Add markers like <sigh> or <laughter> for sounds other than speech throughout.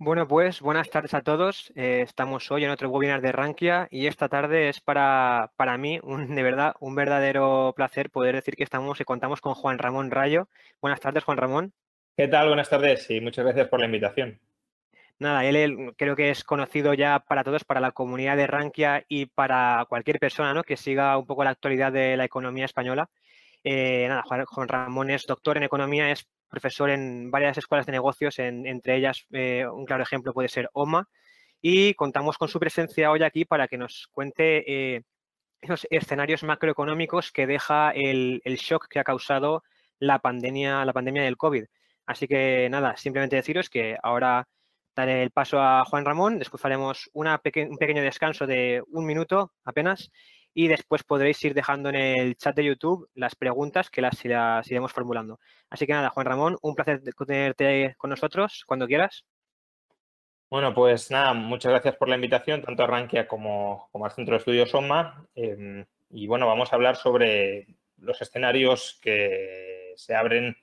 Bueno, pues buenas tardes a todos. Eh, estamos hoy en otro webinar de Rankia y esta tarde es para, para mí un, de verdad un verdadero placer poder decir que estamos y contamos con Juan Ramón Rayo. Buenas tardes, Juan Ramón. ¿Qué tal? Buenas tardes y muchas gracias por la invitación. Nada, él, creo que es conocido ya para todos, para la comunidad de Rankia y para cualquier persona ¿no? que siga un poco la actualidad de la economía española. Eh, nada, Juan Ramón es doctor en economía, es profesor en varias escuelas de negocios, entre ellas eh, un claro ejemplo puede ser OMA, y contamos con su presencia hoy aquí para que nos cuente eh, esos escenarios macroeconómicos que deja el, shock que ha causado la pandemia, la pandemia del COVID. Así que nada, simplemente deciros que ahora daré el paso a Juan Ramón, después haremos un pequeño descanso de un minuto apenas y después podréis ir dejando en el chat de YouTube las preguntas que las, iremos formulando. Así que nada, Juan Ramón, un placer tenerte con nosotros cuando quieras. Bueno, pues nada, muchas gracias por la invitación, tanto a Rankia como, como al Centro de Estudios OMA. Em, y bueno, vamos a hablar sobre los escenarios que se abren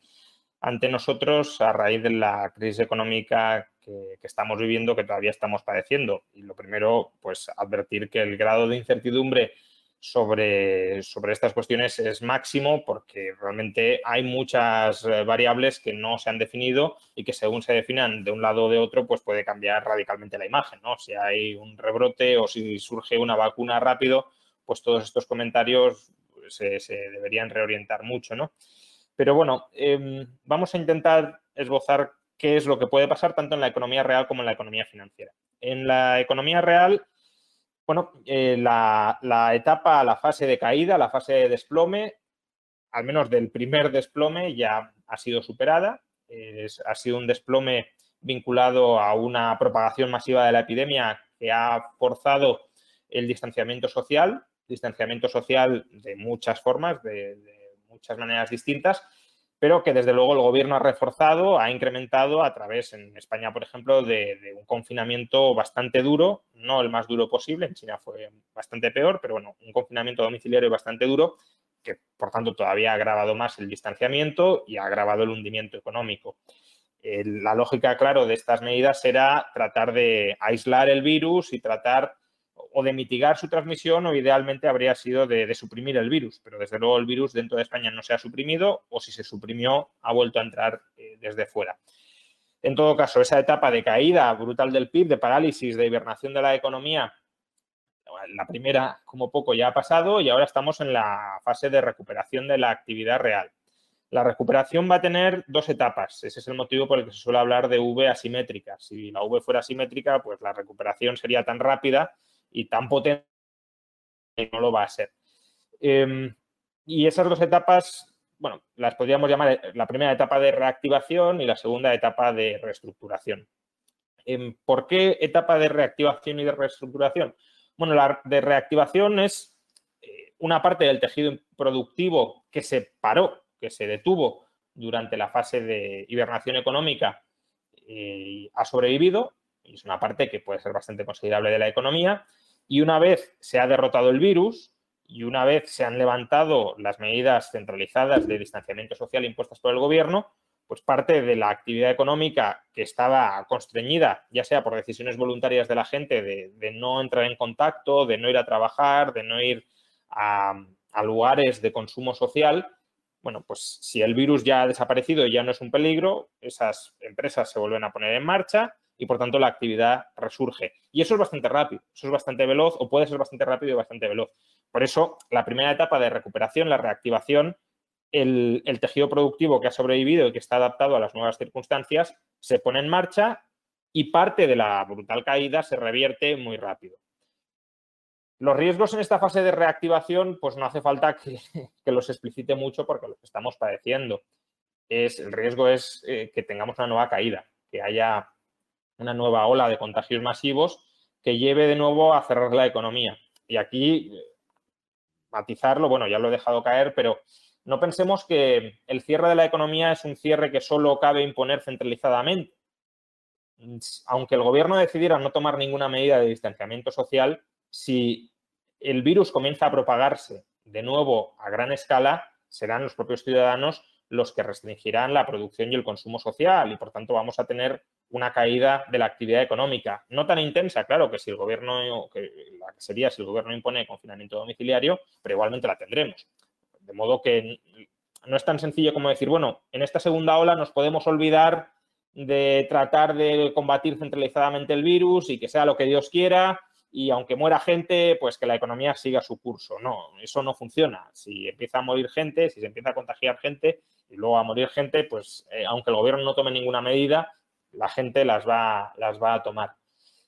ante nosotros a raíz de la crisis económica que, estamos viviendo, que todavía estamos padeciendo. Y lo primero, pues advertir que el grado de incertidumbre sobre, sobre estas cuestiones es máximo porque realmente hay muchas eh, variables que no se han definido y que según se definan de un lado o de otro, pues puede cambiar radicalmente la imagen, ¿no? Si hay un rebrote o si surge una vacuna rápido, pues todos estos comentarios se, deberían reorientar mucho, ¿no? Pero bueno, em, vamos a intentar esbozar qué es lo que puede pasar tanto en la economía real como en la economía financiera. En la economía real, bueno, eh, la, etapa, la fase de caída, la fase de desplome, al menos del primer desplome, ya ha sido superada. ha sido un desplome vinculado a una propagación masiva de la epidemia que ha forzado el distanciamiento social, distanciamiento social de muchas formas, de muchas maneras distintas, pero que desde luego el gobierno ha reforzado, ha incrementado a través, en España, por ejemplo, de, un confinamiento bastante duro, no el más duro posible, en China fue bastante peor, pero bueno, un confinamiento domiciliario bastante duro, que por tanto todavía ha agravado más el distanciamiento y ha agravado el hundimiento económico. la lógica, claro, de estas medidas era tratar de aislar el virus y tratar o de mitigar su transmisión o idealmente habría sido de, suprimir el virus, pero desde luego el virus dentro de España no se ha suprimido o si se suprimió ha vuelto a entrar eh, desde fuera. En todo caso, esa etapa de caída brutal del PIB, de parálisis, de hibernación de la economía, la primera como poco ya ha pasado y ahora estamos en la fase de recuperación de la actividad real. La recuperación va a tener dos etapas. Ese es el motivo por el que se suele hablar de V asimétrica. Si la V fuera asimétrica, pues la recuperación sería tan rápida y tan potente que no lo va a ser. Em, y esas dos etapas, bueno, las podríamos llamar la primera etapa de reactivación y la segunda etapa de reestructuración. Em, ¿Por qué etapa de reactivación y de reestructuración? Bueno, la de reactivación es eh, una parte del tejido productivo que se paró, que se detuvo durante la fase de hibernación económica y ha sobrevivido, y es una parte que puede ser bastante considerable de la economía, y una vez se ha derrotado el virus y una vez se han levantado las medidas centralizadas de distanciamiento social impuestas por el gobierno, pues parte de la actividad económica que estaba constreñida, ya sea por decisiones voluntarias de la gente de, no entrar en contacto, de no ir a trabajar, de no ir a, a lugares de consumo social, bueno, pues si el virus ya ha desaparecido y ya no es un peligro, esas empresas se vuelven a poner en marcha y por tanto la actividad resurge. Y eso es bastante rápido, eso es bastante veloz o puede ser bastante rápido y bastante veloz. Por eso, la primera etapa de recuperación, la reactivación, el, tejido productivo que ha sobrevivido y que está adaptado a las nuevas circunstancias se pone en marcha y parte de la brutal caída se revierte muy rápido. Los riesgos en esta fase de reactivación, pues no hace falta que, <laughs> los explicite mucho porque los estamos padeciendo. Es, el riesgo es eh, que tengamos una nueva caída, que haya una nueva ola de contagios masivos que lleve de nuevo a cerrar la economía. Y aquí, matizarlo, bueno, ya lo he dejado caer, pero no pensemos que el cierre de la economía es un cierre que solo cabe imponer centralizadamente. Aunque el gobierno decidiera no tomar ninguna medida de distanciamiento social, si el virus comienza a propagarse de nuevo a gran escala, serán los propios ciudadanos los que restringirán la producción y el consumo social y por tanto vamos a tener una caída de la actividad económica. No tan intensa, claro, que si el gobierno, que sería si el gobierno impone confinamiento domiciliario, pero igualmente la tendremos. De modo que no es tan sencillo como decir, bueno, en esta segunda ola nos podemos olvidar de tratar de combatir centralizadamente el virus y que sea lo que Dios quiera y aunque muera gente, pues que la economía siga su curso. No, eso no funciona. Si empieza a morir gente, si se empieza a contagiar gente y luego a morir gente, pues eh, aunque el gobierno no tome ninguna medida, la gente las va, las va a tomar.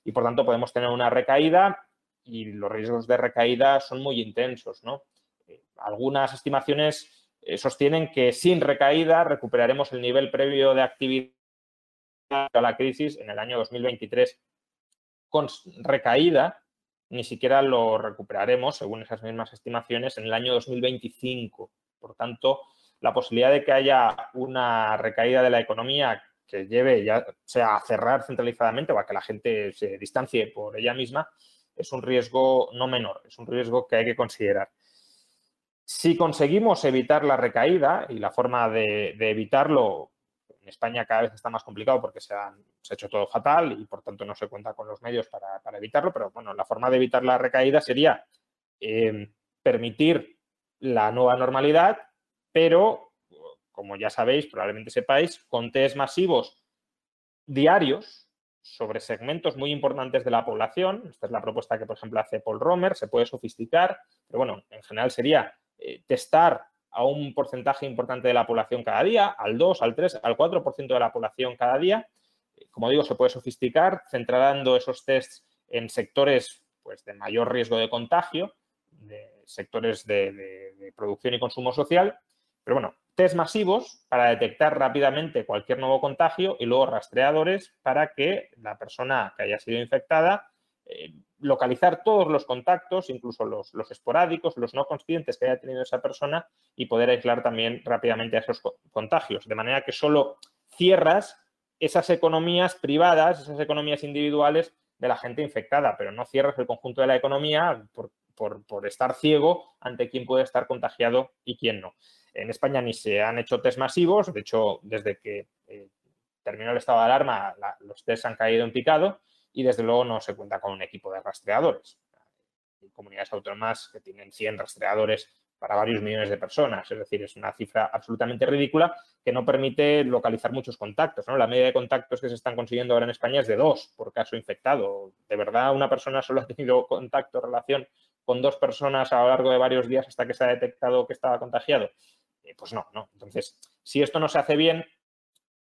Y por tanto podemos tener una recaída y los riesgos de recaída son muy intensos. ¿no? Eh, algunas estimaciones eh, sostienen que sin recaída recuperaremos el nivel previo de actividad a la crisis en el año 2023 con recaída, ni siquiera lo recuperaremos, según esas mismas estimaciones, en el año 2025. Por tanto, la posibilidad de que haya una recaída de la economía que lleve ya sea a cerrar centralizadamente o a que la gente se distancie por ella misma, es un riesgo no menor, es un riesgo que hay que considerar. Si conseguimos evitar la recaída, y la forma de, de evitarlo España cada vez está más complicado porque se, ha hecho todo fatal y por tanto no se cuenta con los medios para, evitarlo, pero bueno, la forma de evitar la recaída sería eh, permitir la nueva normalidad, pero como ya sabéis, probablemente sepáis, con test masivos diarios sobre segmentos muy importantes de la población. Esta es la propuesta que, por ejemplo, hace Paul Romer, se puede sofisticar, pero bueno, en general sería eh, testar a un porcentaje importante de la población cada día, al 2, al 3, al 4% de la población cada día. Como digo, se puede sofisticar centrando esos tests en sectores pues, de mayor riesgo de contagio, de sectores de, producción y consumo social. Pero bueno, test masivos para detectar rápidamente cualquier nuevo contagio y luego rastreadores para que la persona que haya sido infectada eh, localizar todos los contactos, incluso los, esporádicos, los no conscientes que haya tenido esa persona y poder aislar también rápidamente a esos contagios. De manera que solo cierras esas economías privadas, esas economías individuales de la gente infectada, pero no cierras el conjunto de la economía por, estar ciego ante quién puede estar contagiado y quién no. En España ni se han hecho test masivos, de hecho, desde que eh, terminó el estado de alarma, los test han caído en picado y desde luego no se cuenta con un equipo de rastreadores. Hay comunidades autónomas que tienen 100 rastreadores para varios millones de personas, es decir, es una cifra absolutamente ridícula que no permite localizar muchos contactos. La media de contactos que se están consiguiendo ahora en España es de dos por caso infectado. ¿De verdad una persona solo ha tenido contacto, relación con dos personas a lo largo de varios días hasta que se ha detectado que estaba contagiado? Eh, pues no, no. Entonces, si esto no se hace bien,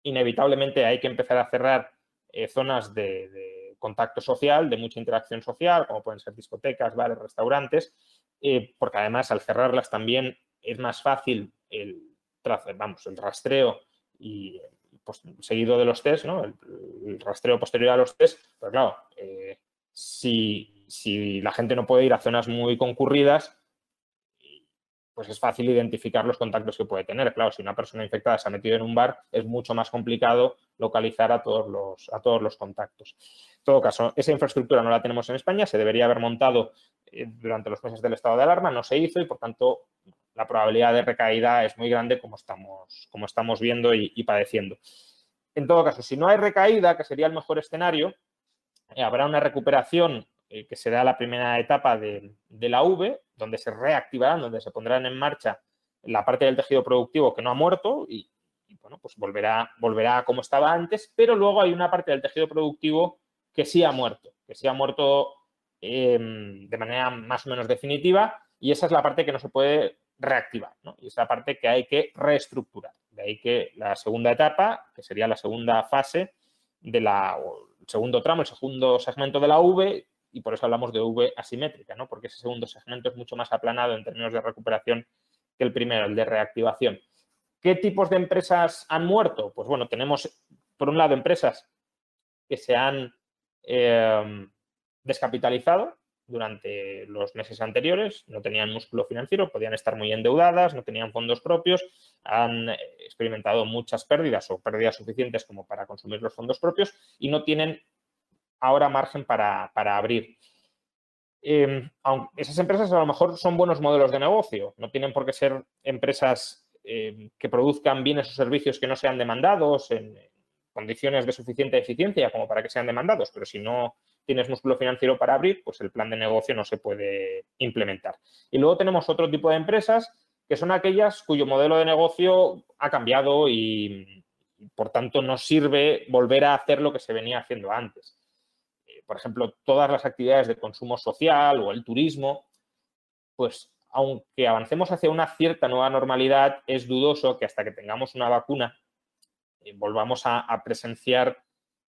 inevitablemente hay que empezar a cerrar eh, zonas de contacto social, de mucha interacción social, como pueden ser discotecas, bares, restaurantes, eh, porque además al cerrarlas también es más fácil el, vamos, el rastreo y pues, seguido de los test, ¿no? el, rastreo posterior a los test, pero claro, eh, si, si la gente no puede ir a zonas muy concurridas, pues es fácil identificar los contactos que puede tener. Claro, si una persona infectada se ha metido en un bar, es mucho más complicado localizar a todos los, a todos los contactos. En todo caso, esa infraestructura no la tenemos en España, se debería haber montado eh, durante los meses del estado de alarma, no se hizo y, por tanto, la probabilidad de recaída es muy grande como estamos, como estamos viendo y, padeciendo. En todo caso, si no hay recaída, que sería el mejor escenario, eh, habrá una recuperación eh, que será la primera etapa de, la V, donde se reactivarán, donde se pondrán en marcha la parte del tejido productivo que no ha muerto y, bueno, pues volverá, volverá como estaba antes, pero luego hay una parte del tejido productivo que sí ha muerto, que sí ha muerto em, de manera más o menos definitiva y esa es la parte que no se puede reactivar, ¿no? Y es la parte que hay que reestructurar. De ahí que la segunda etapa, que sería la segunda fase de la, el segundo tramo, el segundo segmento de la V, y por eso hablamos de V asimétrica, ¿no? porque ese segundo segmento es mucho más aplanado en términos de recuperación que el primero, el de reactivación. ¿Qué tipos de empresas han muerto? Pues bueno, tenemos por un lado empresas que se han em, descapitalizado durante los meses anteriores, no tenían músculo financiero, podían estar muy endeudadas, no tenían fondos propios, han experimentado muchas pérdidas o pérdidas suficientes como para consumir los fondos propios y no tienen ahora margen para, abrir. Em, esas empresas a lo mejor son buenos modelos de negocio, no tienen por qué ser empresas eh, que produzcan bienes o servicios que no sean demandados en condiciones de suficiente eficiencia como para que sean demandados, pero si no tienes músculo financiero para abrir, pues el plan de negocio no se puede implementar. Y luego tenemos otro tipo de empresas que son aquellas cuyo modelo de negocio ha cambiado y, por tanto, no sirve volver a hacer lo que se venía haciendo antes. Por ejemplo, todas las actividades de consumo social o el turismo, pues aunque avancemos hacia una cierta nueva normalidad, es dudoso que hasta que tengamos una vacuna eh, volvamos a, presenciar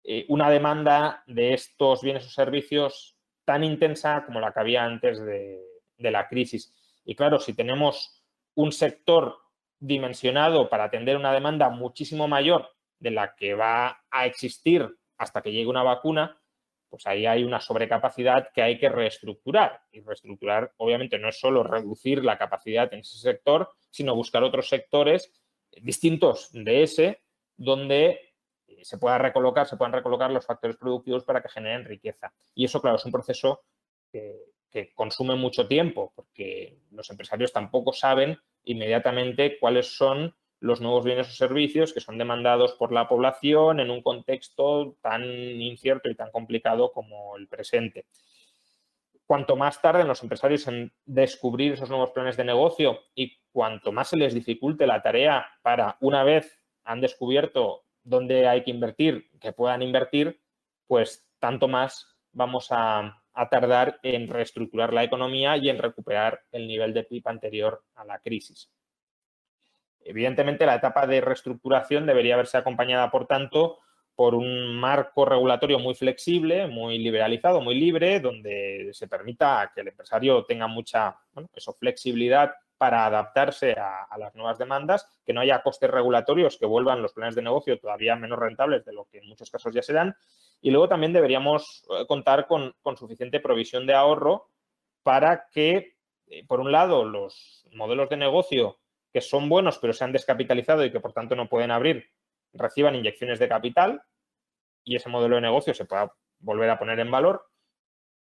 eh, una demanda de estos bienes o servicios tan intensa como la que había antes de la crisis. Y claro, si tenemos un sector dimensionado para atender una demanda muchísimo mayor de la que va a existir hasta que llegue una vacuna, pues ahí hay una sobrecapacidad que hay que reestructurar. Y reestructurar, obviamente, no es solo reducir la capacidad en ese sector, sino buscar otros sectores distintos de ese, donde se pueda recolocar, se puedan recolocar los factores productivos para que generen riqueza. Y eso, claro, es un proceso que, que consume mucho tiempo, porque los empresarios tampoco saben inmediatamente cuáles son los nuevos bienes o servicios que son demandados por la población en un contexto tan incierto y tan complicado como el presente. Cuanto más tarden los empresarios en descubrir esos nuevos planes de negocio y cuanto más se les dificulte la tarea para, una vez han descubierto dónde hay que invertir, que puedan invertir, pues tanto más vamos a, tardar en reestructurar la economía y en recuperar el nivel de PIB anterior a la crisis. Evidentemente, la etapa de reestructuración debería verse acompañada, por tanto, por un marco regulatorio muy flexible, muy liberalizado, muy libre, donde se permita que el empresario tenga mucha flexibilidad para adaptarse a, las nuevas demandas, que no haya costes regulatorios que vuelvan los planes de negocio todavía menos rentables de lo que en muchos casos ya se dan. Y luego también deberíamos eh, contar con, suficiente provisión de ahorro para que, eh, por un lado, los modelos de negocio que son buenos pero se han descapitalizado y que por tanto no pueden abrir, reciban inyecciones de capital y ese modelo de negocio se pueda volver a poner en valor.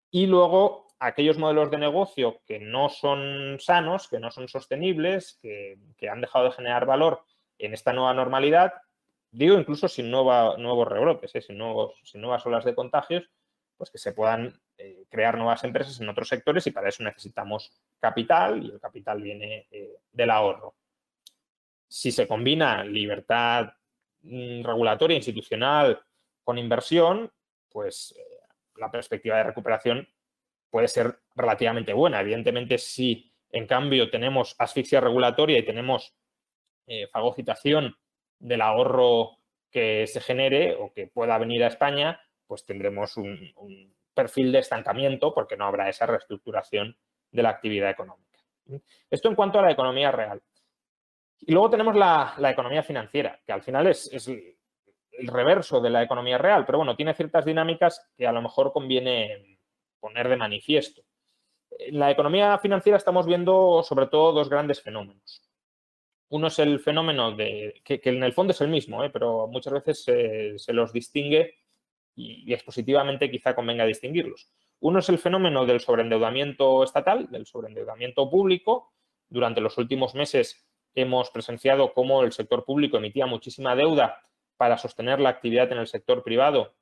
Y luego aquellos modelos de negocio que no son sanos, que no son sostenibles, que, que han dejado de generar valor en esta nueva normalidad, digo incluso sin nuevos rebrotes, ¿eh? sin, nuevos, sin nuevas olas de contagios, pues que se puedan eh, crear nuevas empresas en otros sectores y para eso necesitamos capital y el capital viene eh, del ahorro. Si se combina libertad mm, regulatoria, institucional con inversión, pues la perspectiva de recuperación puede ser relativamente buena. Evidentemente, si en cambio tenemos asfixia regulatoria y tenemos fagocitación del ahorro que se genere o que pueda venir a España, pues tendremos un, perfil de estancamiento porque no habrá esa reestructuración de la actividad económica. Esto en cuanto a la economía real. Y luego tenemos la, economía financiera, que al final es, el reverso de la economía real, pero bueno, tiene ciertas dinámicas que a lo mejor conviene poner de manifiesto. En la economía financiera estamos viendo sobre todo dos grandes fenómenos. Uno es el fenómeno de, que, en el fondo es el mismo, ¿eh? pero muchas veces se, los distingue y, expositivamente quizá convenga distinguirlos. Uno es el fenómeno del sobreendeudamiento estatal, del sobreendeudamiento público. Durante los últimos meses hemos presenciado cómo el sector público emitía muchísima deuda para sostener la actividad en el sector privado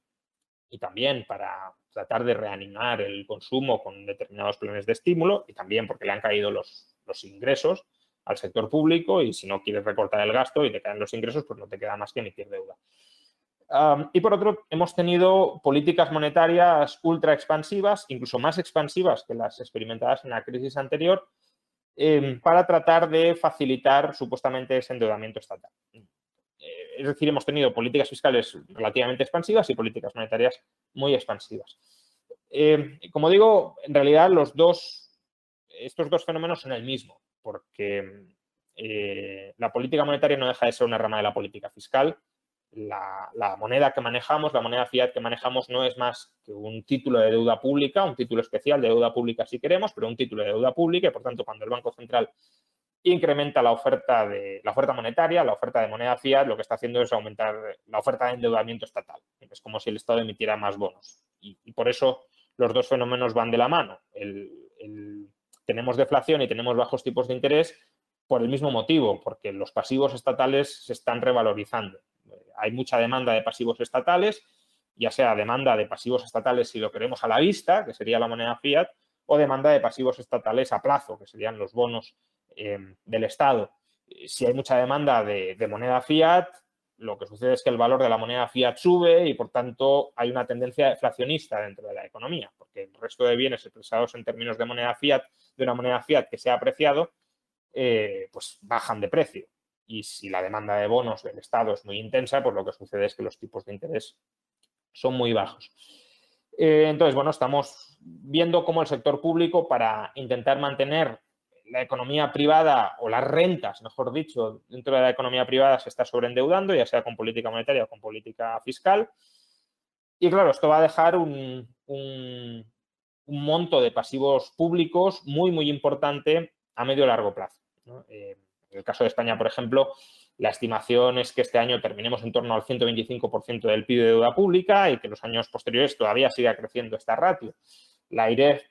y también para tratar de reanimar el consumo con determinados planes de estímulo y también porque le han caído los, los ingresos al sector público y si no quieres recortar el gasto y te caen los ingresos, pues no te queda más que emitir deuda. Y por otro, hemos tenido políticas monetarias ultra expansivas, incluso más expansivas que las experimentadas en la crisis anterior, em, para tratar de facilitar supuestamente ese endeudamiento estatal. Eh, es decir, hemos tenido políticas fiscales relativamente expansivas y políticas monetarias muy expansivas. Em, como digo, en realidad los dos, estos dos fenómenos son el mismo porque eh, la política monetaria no deja de ser una rama de la política fiscal. La, moneda que manejamos, la moneda fiat que manejamos no es más que un título de deuda pública, un título especial de deuda pública si queremos, pero un título de deuda pública y por tanto cuando el Banco Central incrementa la oferta, de, la oferta monetaria, la oferta de moneda fiat, lo que está haciendo es aumentar la oferta de endeudamiento estatal. Es como si el Estado emitiera más bonos. Y, por eso los dos fenómenos van de la mano. tenemos deflación y tenemos bajos tipos de interés, por el mismo motivo, porque los pasivos estatales se están revalorizando. Hay mucha demanda de pasivos estatales, ya sea demanda de pasivos estatales si lo queremos a la vista, que sería la moneda fiat, o demanda de pasivos estatales a plazo, que serían los bonos eh, del Estado. Si hay mucha demanda de, de moneda fiat, lo que sucede es que el valor de la moneda fiat sube y, por tanto, hay una tendencia deflacionista dentro de la economía, porque el resto de bienes expresados en términos de moneda fiat, de una moneda fiat que se ha apreciado, eh, pues bajan de precio. Y si la demanda de bonos del Estado es muy intensa, pues lo que sucede es que los tipos de interés son muy bajos. Eh, entonces, bueno, estamos viendo cómo el sector público, para intentar mantener la economía privada o las rentas, mejor dicho, dentro de la economía privada se está sobreendeudando, ya sea con política monetaria o con política fiscal. Y claro, esto va a dejar un, monto de pasivos públicos muy, muy importante a medio y largo plazo. Eh, en el caso de España, por ejemplo, la estimación es que este año terminemos en torno al 125% del PIB de deuda pública y que los años posteriores todavía siga creciendo esta ratio. La IREF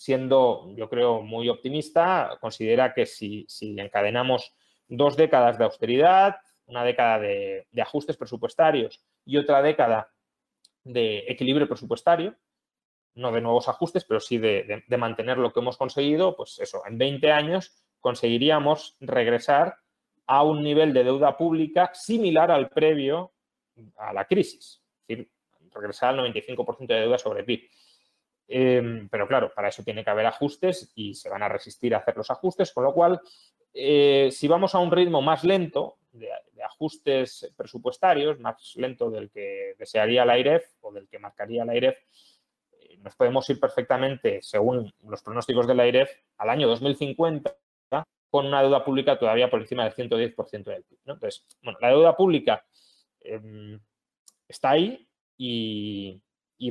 siendo, yo creo, muy optimista, considera que si, encadenamos dos décadas de austeridad, una década de, ajustes presupuestarios y otra década de equilibrio presupuestario, no de nuevos ajustes, pero sí de, mantener lo que hemos conseguido, pues eso, en 20 años conseguiríamos regresar a un nivel de deuda pública similar al previo a la crisis, es decir, regresar al 95% de deuda sobre PIB. Em, pero claro, para eso tiene que haber ajustes y se van a resistir a hacer los ajustes, con lo cual, eh, si vamos a un ritmo más lento de, ajustes presupuestarios, más lento del que desearía la IREF o del que marcaría la IREF, eh, nos podemos ir perfectamente, según los pronósticos de la IREF, al año 2050 con una deuda pública todavía por encima del 110% del PIB. Entonces, bueno, la deuda pública em, está ahí y,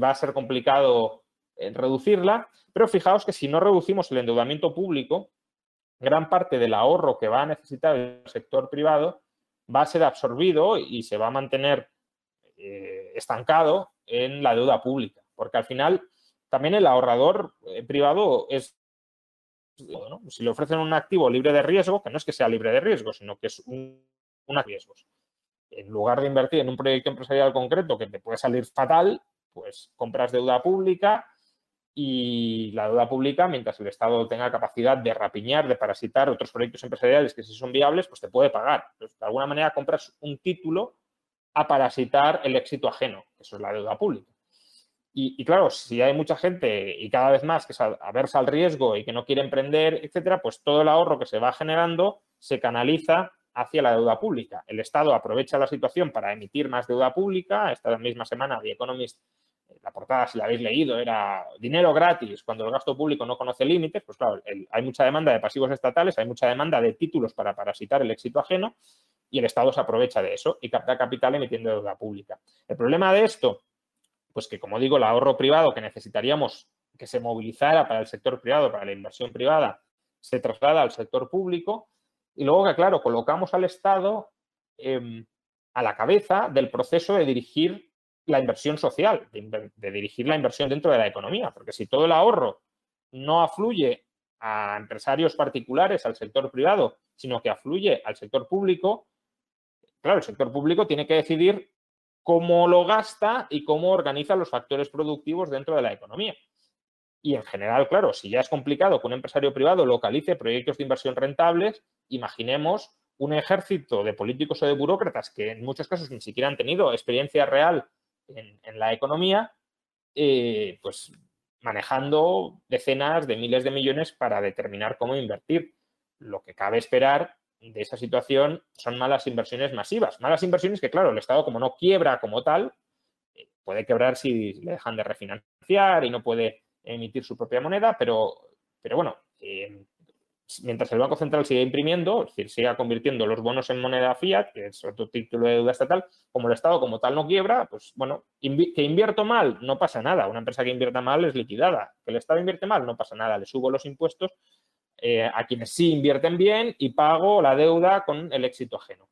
va a ser complicado reducirla, pero fijaos que si no reducimos el endeudamiento público, gran parte del ahorro que va a necesitar el sector privado va a ser absorbido y se va a mantener eh, estancado en la deuda pública, porque al final también el ahorrador eh, privado es, si le ofrecen un activo libre de riesgo, que no es que sea libre de riesgo, sino que es un, un riesgo. En lugar de invertir en un proyecto empresarial concreto que te puede salir fatal, pues compras deuda pública, y la deuda pública, mientras el Estado tenga capacidad de rapiñar, de parasitar otros proyectos empresariales que si son viables, pues te puede pagar. de alguna manera compras un título a parasitar el éxito ajeno, eso es la deuda pública. Y, claro, si hay mucha gente y cada vez más que se aversa al riesgo y que no quiere emprender, etcétera, pues todo el ahorro que se va generando se canaliza hacia la deuda pública. El Estado aprovecha la situación para emitir más deuda pública. Esta misma semana The Economist la portada, si la habéis leído, era dinero gratis cuando el gasto público no conoce límites, pues claro, hay mucha demanda de pasivos estatales, hay mucha demanda de títulos para parasitar el éxito ajeno y el Estado se aprovecha de eso y capta capital emitiendo deuda pública. El problema de esto, pues que como digo, el ahorro privado que necesitaríamos que se movilizara para el sector privado, para la inversión privada, se traslada al sector público y luego que, claro, colocamos al Estado em, a la cabeza del proceso de dirigir la inversión social, de, dirigir la inversión dentro de la economía, porque si todo el ahorro no afluye a empresarios particulares, al sector privado, sino que afluye al sector público, claro, el sector público tiene que decidir cómo lo gasta y cómo organiza los factores productivos dentro de la economía. Y en general, claro, si ya es complicado que un empresario privado localice proyectos de inversión rentables, imaginemos un ejército de políticos o de burócratas que en muchos casos ni siquiera han tenido experiencia real en, la economía, eh, pues manejando decenas de miles de millones para determinar cómo invertir. Lo que cabe esperar de esa situación son malas inversiones masivas. Malas inversiones que, claro, el Estado como no quiebra como tal, eh, puede quebrar si le dejan de refinanciar y no puede emitir su propia moneda, pero, pero bueno, eh, mientras el Banco Central siga imprimiendo, es decir, siga convirtiendo los bonos en moneda fiat, que es otro título de deuda estatal, como el Estado como tal no quiebra, pues bueno, que invierto mal, no pasa nada. Una empresa que invierta mal es liquidada. Que el Estado invierte mal, no pasa nada. Le subo los impuestos eh, a quienes sí invierten bien y pago la deuda con el éxito ajeno.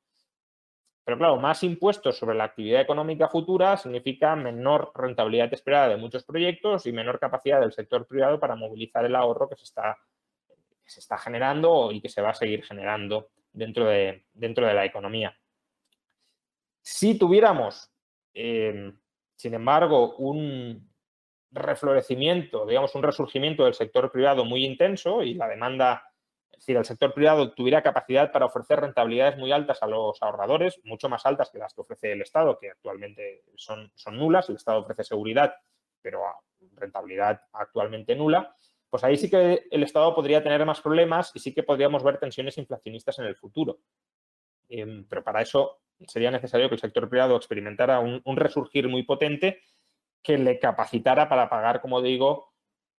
Pero claro, más impuestos sobre la actividad económica futura significa menor rentabilidad esperada de muchos proyectos y menor capacidad del sector privado para movilizar el ahorro que se está generando y que se va a seguir generando dentro de, dentro de la economía. Si tuviéramos, eh, sin embargo, un reflorecimiento, digamos, un resurgimiento del sector privado muy intenso y la demanda decir, el sector privado tuviera capacidad para ofrecer rentabilidades muy altas a los ahorradores, mucho más altas que las que ofrece el Estado, que actualmente son, son nulas. El Estado ofrece seguridad, pero rentabilidad actualmente nula. Pues ahí sí que el Estado podría tener más problemas y sí que podríamos ver tensiones inflacionistas en el futuro. Em, pero para eso sería necesario que el sector privado experimentara un resurgir muy potente que le capacitara para pagar, como digo,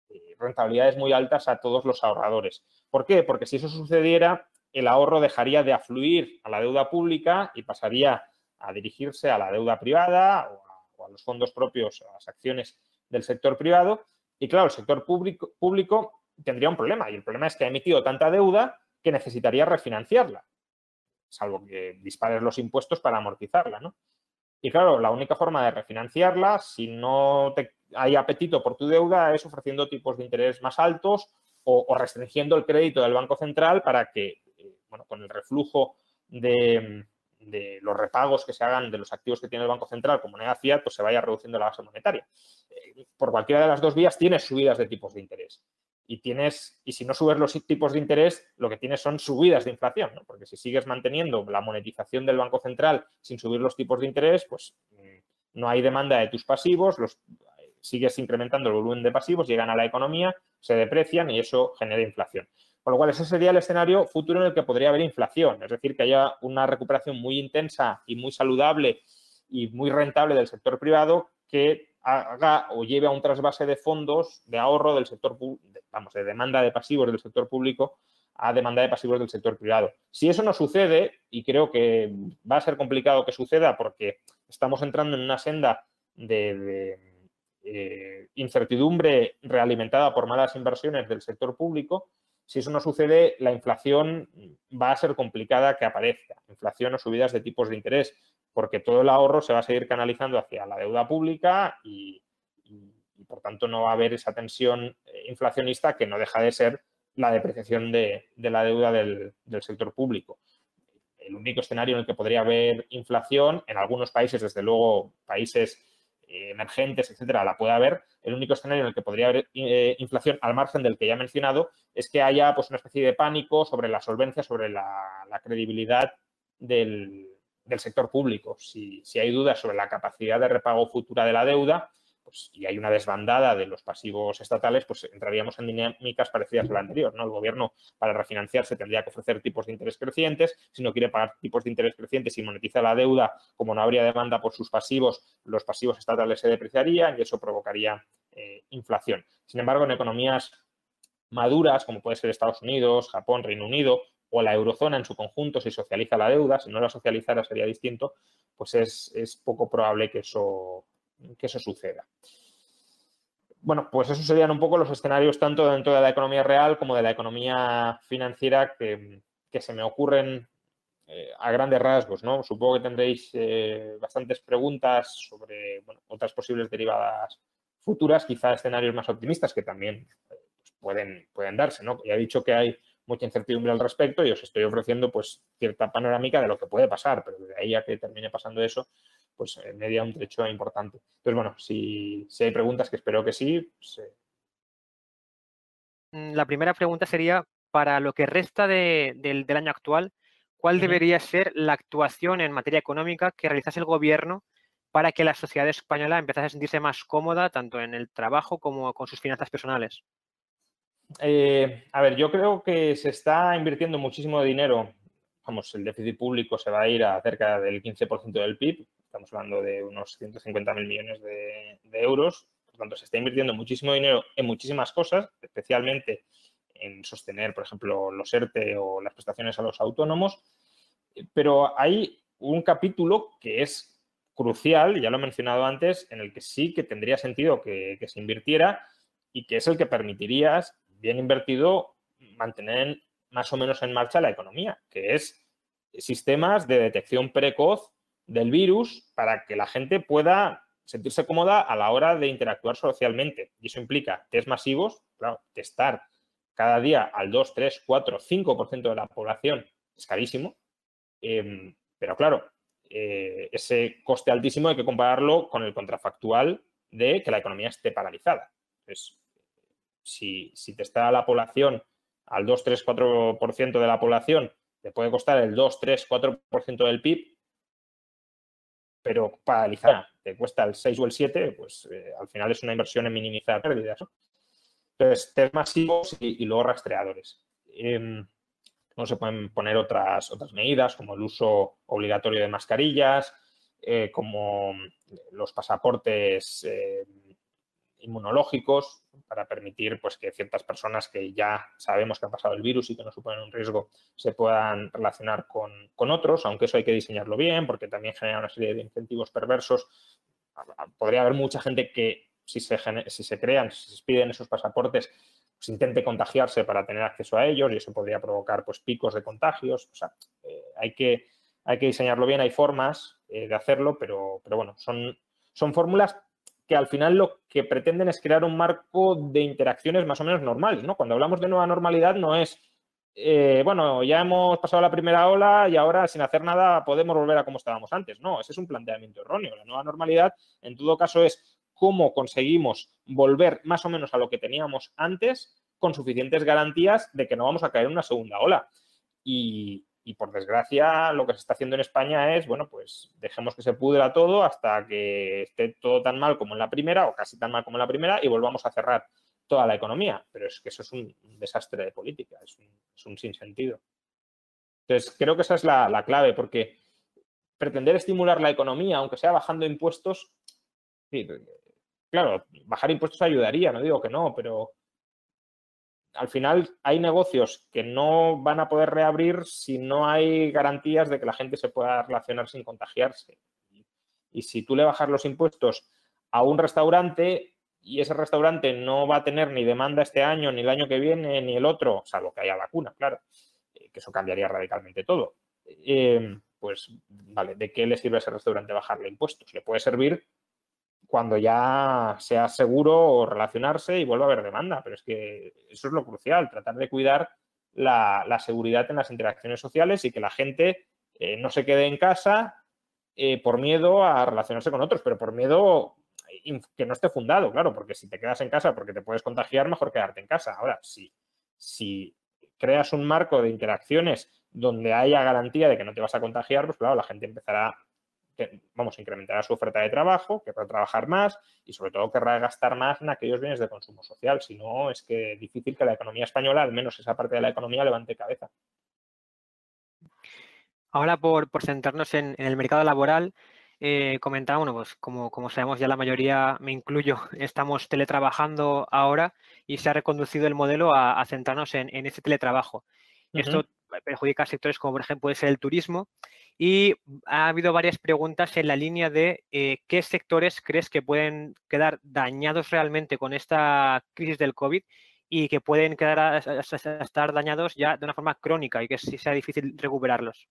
eh, rentabilidades muy altas a todos los ahorradores. ¿Por qué? Porque si eso sucediera, el ahorro dejaría de afluir a la deuda pública y pasaría a dirigirse a la deuda privada o a, los fondos propios, a las acciones del sector privado. Y claro, el sector público, público tendría un problema y el problema es que ha emitido tanta deuda que necesitaría refinanciarla, salvo que dispares los impuestos para amortizarla, ¿no? Y claro, la única forma de refinanciarla, si no hay apetito por tu deuda, es ofreciendo tipos de interés más altos o, restringiendo el crédito del Banco Central para que, eh, bueno, con el reflujo de, los repagos que se hagan de los activos que tiene el Banco Central como moneda fiat, pues se vaya reduciendo la base monetaria. Eh, por cualquiera de las dos vías tienes subidas de tipos de interés. Y tienes, y si no subes los tipos de interés, lo que tienes son subidas de inflación, ¿no? Porque si sigues manteniendo la monetización del Banco Central sin subir los tipos de interés, pues mm, no hay demanda de tus pasivos, los, sigues incrementando el volumen de pasivos, llegan a la economía, se deprecian y eso genera inflación. Con lo cual, ese sería el escenario futuro en el que podría haber inflación, es decir, que haya una recuperación muy intensa y muy saludable y muy rentable del sector privado que haga o lleve a un trasvase de fondos de ahorro del sector, vamos, de demanda de pasivos del sector público a demanda de pasivos del sector privado. Si eso no sucede, y creo que va a ser complicado que suceda porque estamos entrando en una senda de eh, incertidumbre realimentada por malas inversiones del sector público, si eso no sucede, la inflación va a ser complicada que aparezca, inflación o subidas de tipos de interés, porque todo el ahorro se va a seguir canalizando hacia la deuda pública y, por tanto no va a haber esa tensión eh, inflacionista que no deja de ser la depreciación de, la deuda del, sector público. El único escenario en el que podría haber inflación, en algunos países, desde luego países eh, emergentes, etcétera, la puede haber. El único escenario en el que podría haber eh, inflación al margen del que ya he mencionado es que haya pues, una especie de pánico sobre la solvencia, sobre la, credibilidad del, sector público. Si, si, hay dudas sobre la capacidad de repago futura de la deuda, pues, y hay una desbandada de los pasivos estatales, pues entraríamos en dinámicas parecidas a la anterior. ¿no? El gobierno, para refinanciarse, tendría que ofrecer tipos de interés crecientes. Si no quiere pagar tipos de interés crecientes y monetiza la deuda, como no habría demanda por sus pasivos, los pasivos estatales se depreciarían y eso provocaría eh, inflación. Sin embargo, en economías maduras, como puede ser Estados Unidos, Japón, Reino Unido o la eurozona en su conjunto, si socializa la deuda, si no la socializara sería distinto, pues es, es poco probable que eso que eso suceda. Bueno, pues esos serían un poco los escenarios tanto dentro de la economía real como de la economía financiera que, se me ocurren eh, a grandes rasgos, ¿no? Supongo que tendréis eh, bastantes preguntas sobre otras posibles derivadas futuras, quizá escenarios más optimistas que también eh, pues, pueden, pueden darse, ¿no? Ya he dicho que hay mucha incertidumbre al respecto y os estoy ofreciendo pues cierta panorámica de lo que puede pasar, pero de ahí a que termine pasando eso, pues media un trecho importante. Entonces, bueno, si, hay preguntas, que espero que sí. Pues, eh. mm, La primera pregunta sería, para lo que resta del, año actual, ¿cuál debería ser la actuación en materia económica que realizase el gobierno para que la sociedad española empezase a sentirse más cómoda tanto en el trabajo como con sus finanzas personales? Eh, a ver, yo creo que se está invirtiendo muchísimo dinero. Vamos, el déficit público se va a ir a cerca del 15% del PIB. Estamos hablando de unos 150.000 millones de, euros. Por tanto, se está invirtiendo muchísimo dinero en muchísimas cosas, especialmente en sostener, por ejemplo, los ERTE o las prestaciones a los autónomos. Pero hay un capítulo que es crucial, ya lo he mencionado antes, en el que sí que tendría sentido que, que se invirtiera y que es el que permitiría bien invertido, mantener más o menos en marcha la economía, que es sistemas de detección precoz del virus para que la gente pueda sentirse cómoda a la hora de interactuar socialmente. Y eso implica test masivos, claro, testar cada día al 2, 3, 4, 5% de la población es carísimo. Em, pero claro, eh, ese coste altísimo hay que compararlo con el contrafactual de que la economía esté paralizada. Entonces, si, si te está la población al 2, 3, 4% de la población, te puede costar el 2, 3, 4% del PIB, pero paralizada te cuesta el 6 o el 7, pues eh, al final es una inversión en minimizar pérdidas. Entonces, test masivos y, luego rastreadores. Eh, no se pueden poner otras, otras medidas como el uso obligatorio de mascarillas, eh, como los pasaportes eh, inmunológicos para permitir pues, que ciertas personas que ya sabemos que han pasado el virus y que no suponen un riesgo se puedan relacionar con, con otros, aunque eso hay que diseñarlo bien porque también genera una serie de incentivos perversos. Podría haber mucha gente que si se, si se crean, si se piden esos pasaportes, pues intente contagiarse para tener acceso a ellos y eso podría provocar pues, picos de contagios. O sea, eh, hay, que, hay que diseñarlo bien, hay formas de hacerlo, pero, pero bueno, son, son fórmulas que al final lo que pretenden es crear un marco de interacciones más o menos normales, ¿no? Cuando hablamos de nueva normalidad no es, eh, bueno, ya hemos pasado la primera ola y ahora sin hacer nada podemos volver a como estábamos antes. No, ese es un planteamiento erróneo. La nueva normalidad, en todo caso, es cómo conseguimos volver más o menos a lo que teníamos antes con suficientes garantías de que no vamos a caer en una segunda ola. Y, y por desgracia, lo que se está haciendo en España es, bueno, pues dejemos que se pudra todo hasta que esté todo tan mal como en la primera o casi tan mal como en la primera y volvamos a cerrar toda la economía. Pero es que eso es un desastre de política, es un, sinsentido. Entonces, creo que esa es la, clave, porque pretender estimular la economía, aunque sea bajando impuestos, claro, bajar impuestos ayudaría, no digo que no, pero al final hay negocios que no van a poder reabrir si no hay garantías de que la gente se pueda relacionar sin contagiarse. Y si tú le bajas los impuestos a un restaurante y ese restaurante no va a tener ni demanda este año, ni el año que viene, ni el otro, salvo que haya vacuna, claro, eh, que eso cambiaría radicalmente todo. Eh, pues, vale, ¿de qué le sirve a ese restaurante bajarle impuestos? Le puede servir cuando ya sea seguro relacionarse y vuelva a haber demanda. Pero es que eso es lo crucial, tratar de cuidar la, seguridad en las interacciones sociales y que la gente eh, no se quede en casa eh, por miedo a relacionarse con otros, pero por miedo que no esté fundado, claro, porque si te quedas en casa porque te puedes contagiar, mejor quedarte en casa. Ahora, si creas un marco de interacciones donde haya garantía de que no te vas a contagiar, pues claro, la gente empezará vamos, incrementará su oferta de trabajo, querrá trabajar más y sobre todo querrá gastar más en aquellos bienes de consumo social. Si no, es que es difícil que la economía española, al menos esa parte de la economía, levante cabeza. Ahora, por, por centrarnos en, el mercado laboral, eh, comentaba, bueno, pues como, como sabemos ya la mayoría, me incluyo, <laughs> estamos teletrabajando ahora y se ha reconducido el modelo a, centrarnos en, ese teletrabajo. Esto perjudica sectores como por ejemplo puede ser el turismo y ha habido varias preguntas en la línea de eh, qué sectores crees que pueden quedar dañados realmente con esta crisis del COVID y que pueden quedar a, estar dañados ya de una forma crónica y que sea difícil recuperarlos.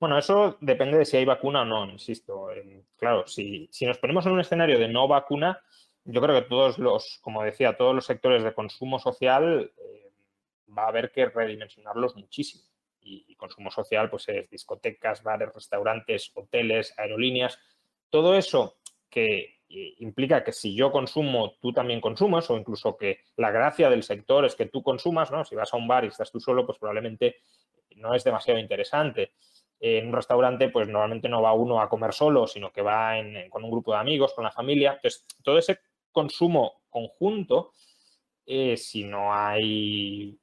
Bueno, eso depende de si hay vacuna o no, insisto. Claro, si, si nos ponemos en un escenario de no vacuna, yo creo que todos los, como decía, todos los sectores de consumo social eh, va a haber que redimensionarlos muchísimo y, consumo social, pues es discotecas, bares, restaurantes, hoteles, aerolíneas, todo eso que eh, implica que si yo consumo, tú también consumas, o incluso que la gracia del sector es que tú consumas, ¿no? Si vas a un bar y estás tú solo, pues probablemente no es demasiado interesante. En un restaurante, pues normalmente no va uno a comer solo, sino que va con un grupo de amigos, con la familia. Entonces, todo ese consumo conjunto, eh, si no hay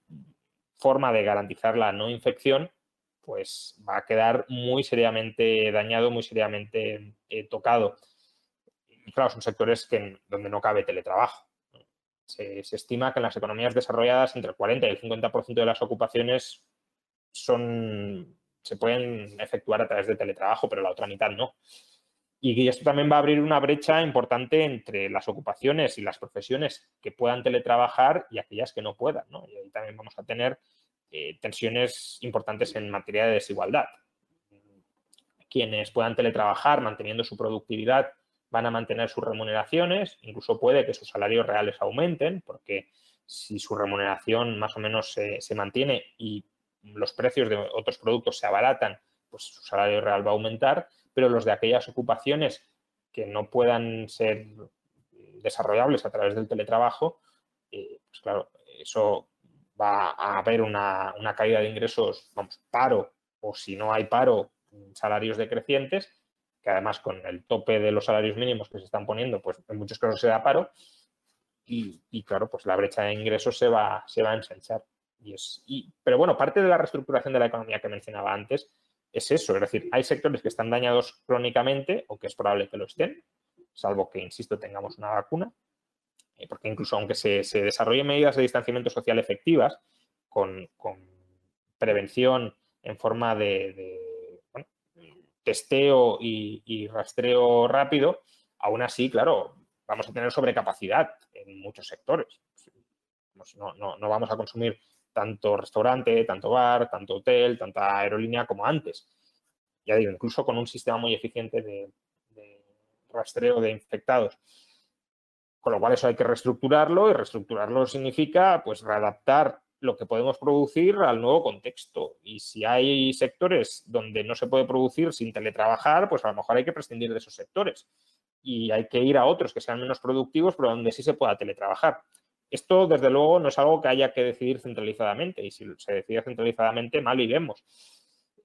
forma de garantizar la no infección, pues va a quedar muy seriamente dañado, muy seriamente eh, tocado. Claro, son sectores que, donde no cabe teletrabajo. Se, estima que en las economías desarrolladas entre el 40 y el 50% de las ocupaciones son, se pueden efectuar a través de teletrabajo, pero la otra mitad no. Y esto también va a abrir una brecha importante entre las ocupaciones y las profesiones que puedan teletrabajar y aquellas que no puedan. ¿no? Y ahí también vamos a tener eh, tensiones importantes en materia de desigualdad. Quienes puedan teletrabajar manteniendo su productividad van a mantener sus remuneraciones, incluso puede que sus salarios reales aumenten, porque si su remuneración más o menos se, mantiene y los precios de otros productos se abaratan, pues su salario real va a aumentar, pero los de aquellas ocupaciones que no puedan ser desarrollables a través del teletrabajo, eh, pues claro, eso va a haber una, una, caída de ingresos, vamos, paro, o si no hay paro, salarios decrecientes, que además con el tope de los salarios mínimos que se están poniendo, pues en muchos casos se da paro, y, claro, pues la brecha de ingresos se va, se va a ensanchar. Y es, pero bueno, parte de la reestructuración de la economía que mencionaba antes es eso, es decir, hay sectores que están dañados crónicamente o que es probable que lo estén, salvo que, insisto, tengamos una vacuna, eh, porque incluso aunque se, desarrollen medidas de distanciamiento social efectivas, con, prevención en forma de, testeo y, rastreo rápido, aún así, claro, vamos a tener sobrecapacidad en muchos sectores. No, no, vamos a consumir tanto restaurante, tanto bar, tanto hotel, tanta aerolínea como antes. Ya digo, incluso con un sistema muy eficiente de, rastreo de infectados. Con lo cual eso hay que reestructurarlo y reestructurarlo significa pues readaptar lo que podemos producir al nuevo contexto. Y si hay sectores donde no se puede producir sin teletrabajar, pues a lo mejor hay que prescindir de esos sectores. Y hay que ir a otros que sean menos productivos, pero donde sí se pueda teletrabajar. Esto, desde luego, no es algo que haya que decidir centralizadamente. Y si se decide centralizadamente, mal iremos.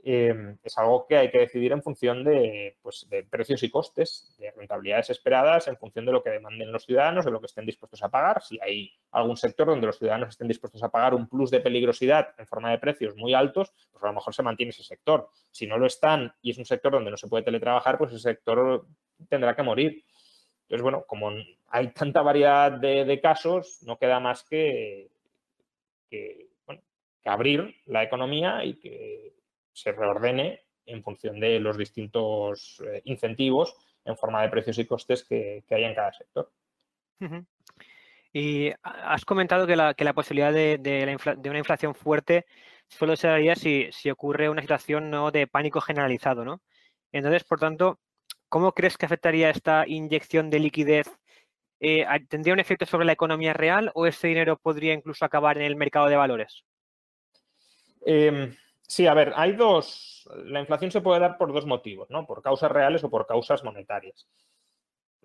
Em, es algo que hay que decidir en función pues, de, precios y costes, de rentabilidades esperadas, en función de lo que demanden los ciudadanos, de lo que estén dispuestos a pagar. Si hay algún sector donde los ciudadanos estén dispuestos a pagar un plus de peligrosidad en forma de precios muy altos, pues a lo mejor se mantiene ese sector. Si no lo están y es un sector donde no se puede teletrabajar, pues ese sector tendrá que morir. Entonces, bueno, como hay tanta variedad de, casos, no queda más que, que abrir la economía y que se reordene en función de los distintos eh, incentivos en forma de precios y costes que, hay en cada sector. Y has comentado que la, posibilidad de, una inflación fuerte solo se daría si, ocurre una situación ¿no? de pánico generalizado, ¿no? Entonces, por tanto, ¿cómo crees que afectaría esta inyección de liquidez? Eh, ¿Tendría un efecto sobre la economía real o ese dinero podría incluso acabar en el mercado de valores? Em, Sí, a ver, hay dos. La inflación se puede dar por dos motivos, ¿no? Por causas reales o por causas monetarias.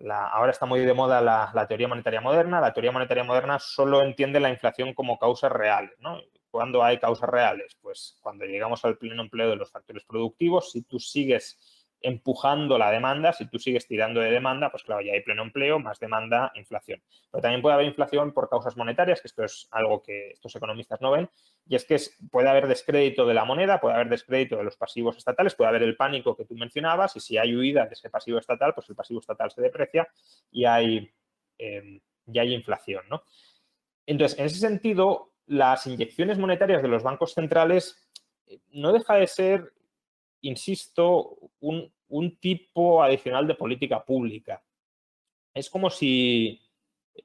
ahora está muy de moda la, teoría monetaria moderna. La teoría monetaria moderna solo entiende la inflación como causas reales, ¿no? ¿Cuándo hay causas reales? Pues cuando llegamos al pleno empleo de los factores productivos, si tú sigues empujando la demanda, si tú sigues tirando de demanda, pues claro, ya hay pleno empleo, más demanda, inflación. Pero también puede haber inflación por causas monetarias, que esto es algo que estos economistas no ven, y es que puede haber descrédito de la moneda, puede haber descrédito de los pasivos estatales, puede haber el pánico que tú mencionabas, y si hay huida de ese pasivo estatal, pues el pasivo estatal se deprecia y hay, eh, hay inflación, ¿no? Entonces, en ese sentido, las inyecciones monetarias de los bancos centrales eh, no deja de ser insisto, un, tipo adicional de política pública. Es como si,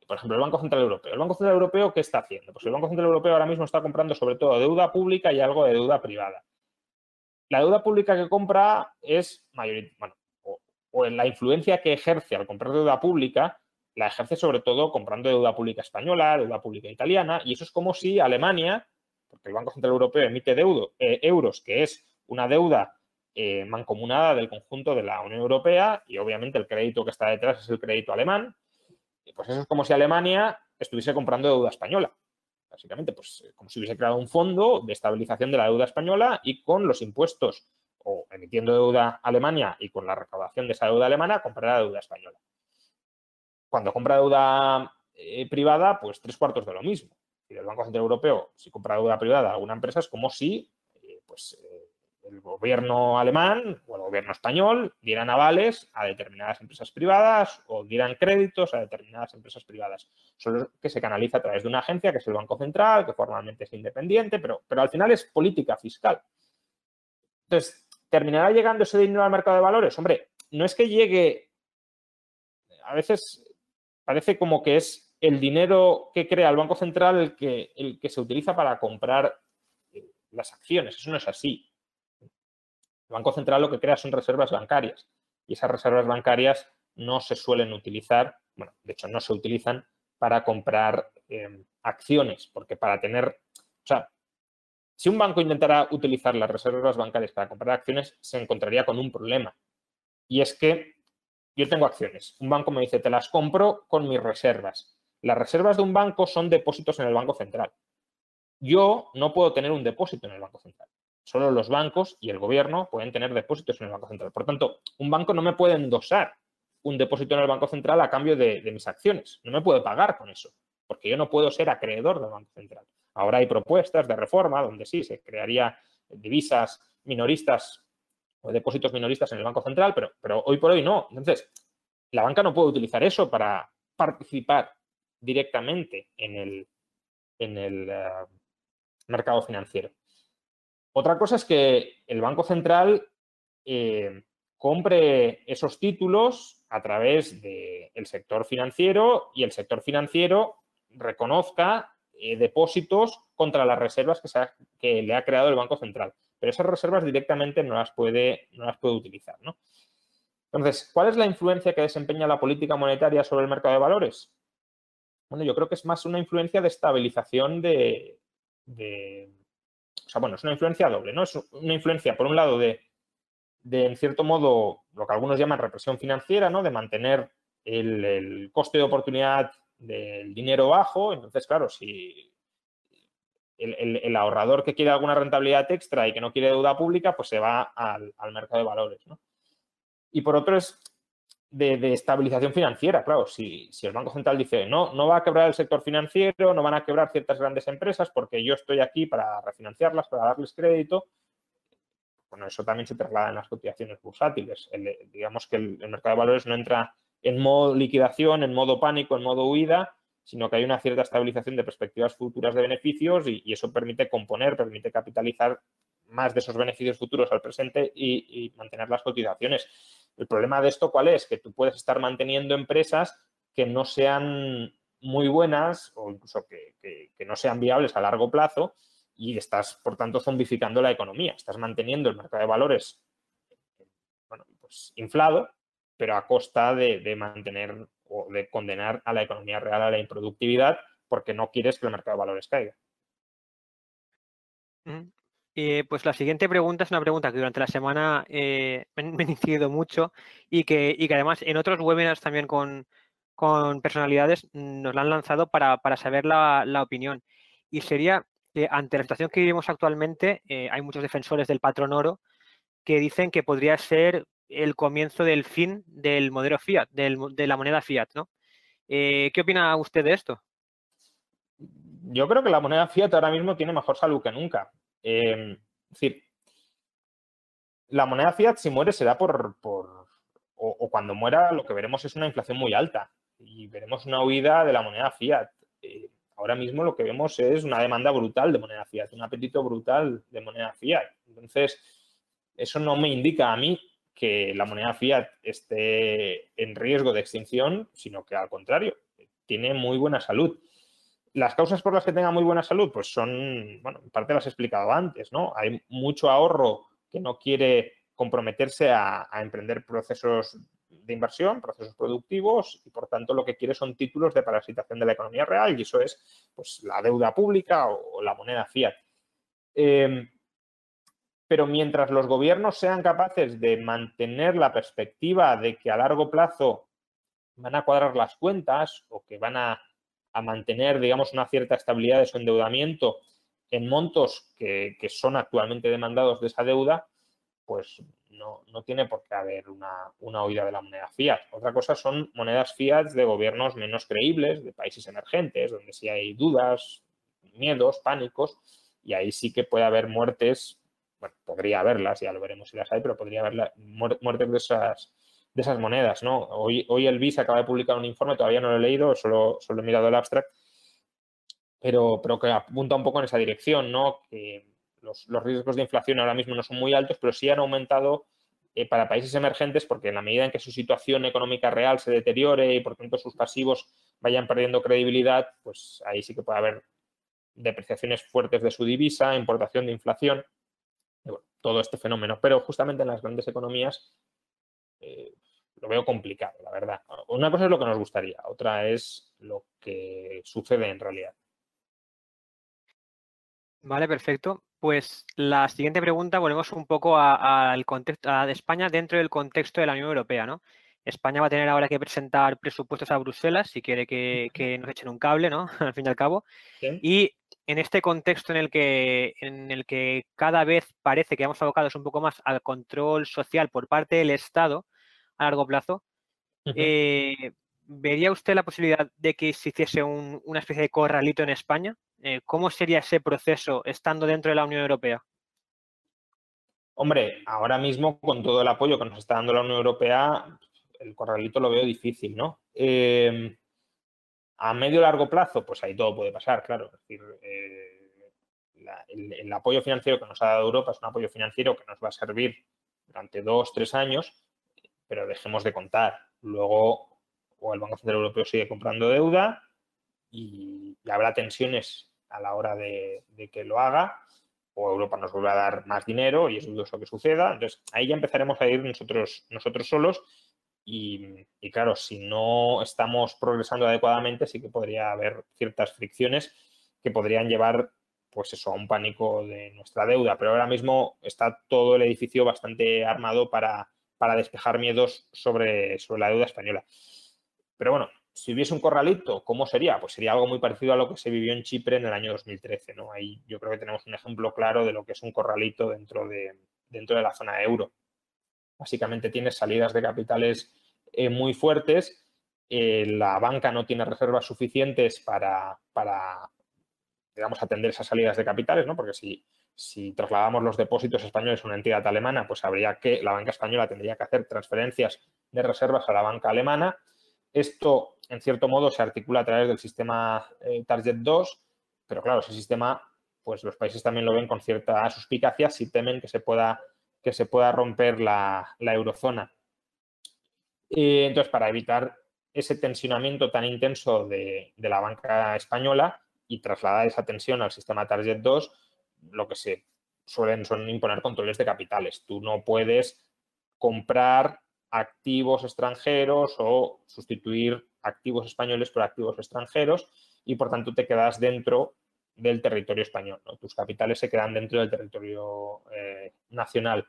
por ejemplo, el Banco Central Europeo. ¿El Banco Central Europeo qué está haciendo? Pues el Banco Central Europeo ahora mismo está comprando sobre todo deuda pública y algo de deuda privada. La deuda pública que compra es mayoritaria, bueno, o, o la influencia que ejerce al comprar deuda pública la ejerce sobre todo comprando deuda pública española, deuda pública italiana, y eso es como si Alemania, porque el Banco Central Europeo emite deudo, eh, euros, que es una deuda eh, mancomunada del conjunto de la Unión Europea y obviamente el crédito que está detrás es el crédito alemán. Pues eso es como si Alemania estuviese comprando deuda española. Básicamente, pues eh, como si hubiese creado un fondo de estabilización de la deuda española y con los impuestos o emitiendo deuda Alemania y con la recaudación de esa deuda alemana, comprará deuda española. Cuando compra deuda eh, privada, pues tres cuartos de lo mismo. Y el Banco Central Europeo, si compra deuda privada a alguna empresa, es como si pues, el gobierno alemán o el gobierno español dieran avales a determinadas empresas privadas o dieran créditos a determinadas empresas privadas. Solo que se canaliza a través de una agencia que es el Banco Central, que formalmente es independiente, pero, pero al final es política fiscal. Entonces, ¿terminará llegando ese dinero al mercado de valores? Hombre, no es que llegue, a veces parece como que es el dinero que crea el Banco Central el que, el que se utiliza para comprar eh, las acciones. Eso no es así. El Banco Central lo que crea son reservas bancarias y esas reservas bancarias no se suelen utilizar, bueno, de hecho no se utilizan para comprar em, acciones, porque para tener, o sea, si un banco intentara utilizar las reservas bancarias para comprar acciones, se encontraría con un problema. Y es que yo tengo acciones. Un banco me dice, te las compro con mis reservas. Las reservas de un banco son depósitos en el Banco Central. Yo no puedo tener un depósito en el Banco Central. Solo los bancos y el gobierno pueden tener depósitos en el Banco Central. Por tanto, un banco no me puede endosar un depósito en el Banco Central a cambio de, mis acciones. No me puede pagar con eso, porque yo no puedo ser acreedor del Banco Central. Ahora hay propuestas de reforma donde sí, se crearía divisas minoristas o depósitos minoristas en el Banco Central, pero, pero hoy por hoy no. Entonces, la banca no puede utilizar eso para participar directamente en el, en el eh, mercado financiero. Otra cosa es que el Banco Central eh, compre esos títulos a través del sector financiero y el sector financiero reconozca eh, depósitos contra las reservas que, le ha creado el Banco Central. Pero esas reservas directamente no las puede, no las puede utilizar. Entonces, ¿cuál es la influencia que desempeña la política monetaria sobre el mercado de valores? Bueno, yo creo que es más una influencia de estabilización de, o sea, bueno, es una influencia doble, ¿no? Es una influencia, por un lado, de, de en cierto modo, lo que algunos llaman represión financiera, ¿no? De mantener el, el coste de oportunidad del dinero bajo. Entonces, claro, si el, ahorrador que quiere alguna rentabilidad extra y que no quiere deuda pública, pues se va al, mercado de valores. Y por otro es de, estabilización financiera. Claro, si, el Banco Central dice no, no va a quebrar el sector financiero, no van a quebrar ciertas grandes empresas porque yo estoy aquí para refinanciarlas, para darles crédito, bueno, eso también se traslada en las cotizaciones bursátiles. digamos que el mercado de valores no entra en modo liquidación, en modo pánico, en modo huida, sino que hay una cierta estabilización de perspectivas futuras de beneficios y, eso permite componer, permite capitalizar más de esos beneficios futuros al presente y, mantener las cotizaciones. El problema de esto, ¿cuál es? Que tú puedes estar manteniendo empresas que no sean muy buenas o incluso que, no sean viables a largo plazo y estás, por tanto, zombificando la economía. Estás manteniendo el mercado de valores pues, inflado pero a costa de, mantener o de condenar a la economía real a la improductividad porque no quieres que el mercado de valores caiga. Pues la siguiente pregunta es una pregunta que durante la semana eh, <laughs> me, han incidido mucho y que, además en otros webinars también con, personalidades nos la han lanzado para, saber la, opinión. Y sería que ante la situación que vivimos actualmente, eh, hay muchos defensores del patrón oro que dicen que podría ser el comienzo del fin del modelo fiat, de la moneda fiat, ¿no? Eh, ¿Qué opina usted de esto? Yo creo que la moneda fiat ahora mismo tiene mejor salud que nunca. Em, es decir, la moneda fiat si muere será por, o, cuando muera lo que veremos es una inflación muy alta y veremos una huida de la moneda fiat. Eh, ahora mismo lo que vemos es una demanda brutal de moneda fiat, un apetito brutal de moneda fiat. Entonces, eso no me indica a mí que la moneda fiat esté en riesgo de extinción, sino que al contrario, tiene muy buena salud. Las causas por las que tenga muy buena salud, pues son, bueno, en parte las he explicado antes, ¿no? Hay mucho ahorro que no quiere comprometerse a, emprender procesos de inversión, procesos productivos, y por tanto lo que quiere son títulos de parasitación de la economía real, y eso es pues, la deuda pública o, la moneda fiat. Em, pero mientras los gobiernos sean capaces de mantener la perspectiva de que a largo plazo van a cuadrar las cuentas o que van a, mantener, digamos, una cierta estabilidad de su endeudamiento en montos que, son actualmente demandados de esa deuda, pues no, tiene por qué haber una, una huida de la moneda fiat. Otra cosa son monedas fiat de gobiernos menos creíbles, de países emergentes, donde sí hay dudas, miedos, pánicos, y ahí sí que puede haber muertes bueno, podría haberlas, ya lo veremos si las hay, pero podría haber muertes de esas, de esas monedas, ¿no? Hoy, hoy el BIS acaba de publicar un informe, todavía no lo he leído, solo, solo he mirado el abstract, pero, pero que apunta un poco en esa dirección, ¿no? Que los, riesgos de inflación ahora mismo no son muy altos, pero sí han aumentado eh, para países emergentes porque en la medida en que su situación económica real se deteriore y por tanto sus pasivos vayan perdiendo credibilidad, pues ahí sí que puede haber depreciaciones fuertes de su divisa, importación de inflación todo este fenómeno. Pero justamente en las grandes economías, eh, lo veo complicado, la verdad. Una cosa es lo que nos gustaría, otra es lo que sucede en realidad. Vale, perfecto. Pues la siguiente pregunta, volvemos un poco al contexto de España dentro del contexto de la Unión Europea, ¿no? España va a tener ahora que presentar presupuestos a Bruselas si quiere que, nos echen un cable, ¿no? <laughs> al fin y al cabo. Y en este contexto en el que en el que cada vez parece que vamos abocados un poco más al control social por parte del Estado a largo plazo, eh, ¿vería usted la posibilidad de que se hiciese una especie de corralito en España? Eh, ¿Cómo sería ese proceso estando dentro de la Unión Europea? Hombre, ahora mismo con todo el apoyo que nos está dando la Unión Europea, el corralito lo veo difícil, ¿no? Em, a medio largo plazo, pues ahí todo puede pasar, claro. Es decir, eh, el, apoyo financiero que nos ha dado Europa es un apoyo financiero que nos va a servir durante dos, tres años, pero dejemos de contar. Luego, o el Banco Central Europeo sigue comprando deuda y, habrá tensiones a la hora de, que lo haga, o Europa nos vuelve a dar más dinero y es dudoso que suceda. Entonces, ahí ya empezaremos a ir nosotros, nosotros solos y, claro, si no estamos progresando adecuadamente, sí que podría haber ciertas fricciones que podrían llevar pues eso, a un pánico de nuestra deuda. Pero ahora mismo está todo el edificio bastante armado para, para despejar miedos sobre, sobre la deuda española. Pero bueno, si hubiese un corralito, ¿cómo sería? Pues sería algo muy parecido a lo que se vivió en Chipre en el año 2013, ¿no? Ahí yo creo que tenemos un ejemplo claro de lo que es un corralito dentro de, dentro de la zona euro. Básicamente tienes salidas de capitales eh, muy fuertes, eh, la banca no tiene reservas suficientes para, para, digamos, atender esas salidas de capitales, ¿no? Porque si, si trasladamos los depósitos españoles a una entidad alemana, pues habría que, la banca española tendría que hacer transferencias de reservas a la banca alemana. Esto, en cierto modo, se articula a través del sistema eh, Target 2, pero claro, ese sistema, pues los países también lo ven con cierta suspicacia si temen que se pueda, que se pueda romper la, eurozona. entonces, para evitar ese tensionamiento tan intenso de, de, la banca española y trasladar esa tensión al sistema Target 2, lo que se suelen son imponer controles de capitales. Tú no puedes comprar activos extranjeros o sustituir activos españoles por activos extranjeros y por tanto te quedas dentro del territorio español. Tus capitales se quedan dentro del territorio eh, nacional.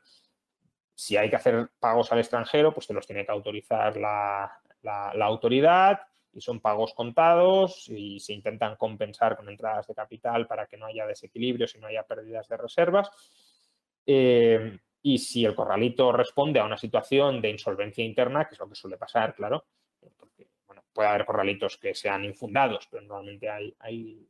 Si hay que hacer pagos al extranjero, pues te los tiene que autorizar la, la autoridad y son pagos contados y se intentan compensar con entradas de capital para que no haya desequilibrios y no haya pérdidas de reservas. Eh, y si el corralito responde a una situación de insolvencia interna, que es lo que suele pasar, claro, porque puede haber corralitos que sean infundados, pero normalmente hay, hay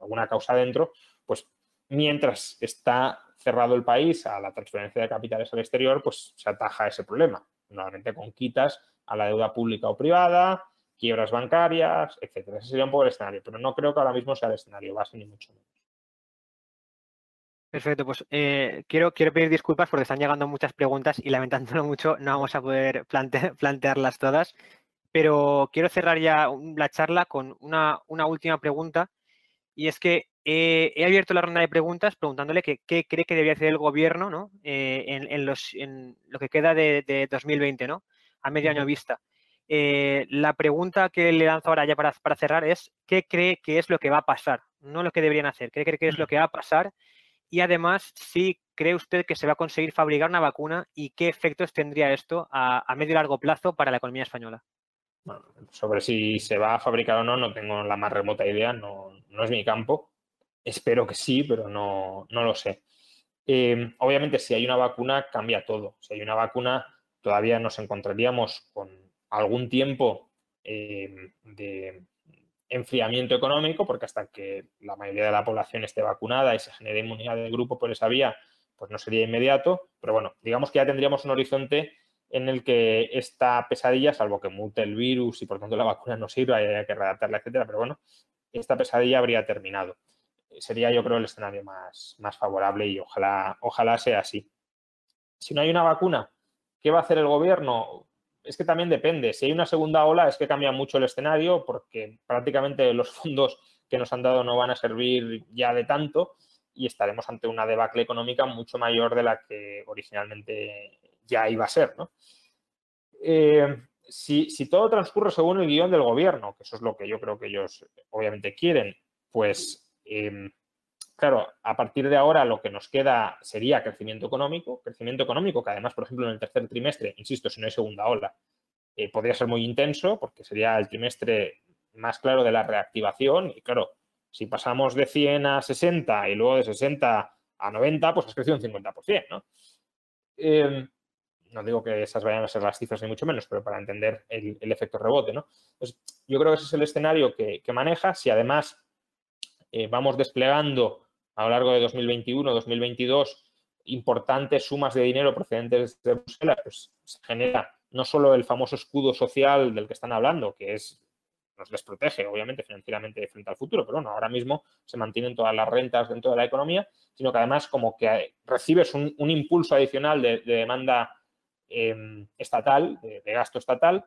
alguna causa dentro, pues mientras está cerrado el país a la transferencia de capitales al exterior, pues se ataja ese problema, normalmente con quitas a la deuda pública o privada, quiebras bancarias, etcétera. Ese sería un poco el escenario, pero no creo que ahora mismo sea el escenario base ni mucho menos. Perfecto, pues eh, quiero, quiero pedir disculpas porque están llegando muchas preguntas y lamentándolo mucho no vamos a poder <laughs> plantearlas todas, pero quiero cerrar ya la charla con una, última pregunta y es que he abierto la ronda de preguntas preguntándole qué cree que debería hacer el gobierno ¿no? Eh, en, los, en, lo que queda de, de 2020, ¿no? a medio año vista. Eh, la pregunta que le lanzo ahora ya para, cerrar es, ¿qué cree que es lo que va a pasar? No lo que deberían hacer, ¿qué cree que es lo que va a pasar? Y además, si cree usted que se va a conseguir fabricar una vacuna y qué efectos tendría esto a, medio y largo plazo para la economía española. sobre si se va a fabricar o no, no tengo la más remota idea, no, es mi campo. Espero que sí, pero no, lo sé. Eh, obviamente, si hay una vacuna, cambia todo. Si hay una vacuna, todavía nos encontraríamos con algún tiempo eh, de enfriamiento económico, porque hasta que la mayoría de la población esté vacunada y se genere inmunidad de grupo por esa vía, pues no sería inmediato. Pero bueno, digamos que ya tendríamos un horizonte en el que esta pesadilla, salvo que mute el virus y por tanto la vacuna no sirva y haya que redactarla, etcétera, pero bueno, esta pesadilla habría terminado. Sería, yo creo, el escenario más, más favorable y ojalá, ojalá sea así. Si no hay una vacuna, ¿qué va a hacer el gobierno? Es que también depende. Si hay una segunda ola es que cambia mucho el escenario porque prácticamente los fondos que nos han dado no van a servir ya de tanto y estaremos ante una debacle económica mucho mayor de la que originalmente ya iba a ser. eh, si, todo transcurre según el guion del gobierno, que eso es lo que yo creo que ellos obviamente quieren, pues em, claro, a partir de ahora lo que nos queda sería crecimiento económico, crecimiento económico que además, por ejemplo, en el tercer trimestre, insisto, si no hay segunda ola, eh, podría ser muy intenso porque sería el trimestre más claro de la reactivación y claro, si pasamos de 100 a 60 y luego de 60 a 90, pues has crecido un 50%, ¿no? Em, no digo que esas vayan a ser las cifras ni mucho menos, pero para entender el, efecto rebote, ¿no? Pues yo creo que ese es el escenario que, maneja. Si además eh, vamos desplegando a lo largo de 2021, 2022, importantes sumas de dinero procedentes de Bruselas, pues se genera no solo el famoso escudo social del que están hablando, que es nos desprotege, obviamente, financieramente frente al futuro, pero bueno, ahora mismo se mantienen todas las rentas dentro de la economía, sino que además como que recibes un, impulso adicional de, demanda em, estatal, de, gasto estatal,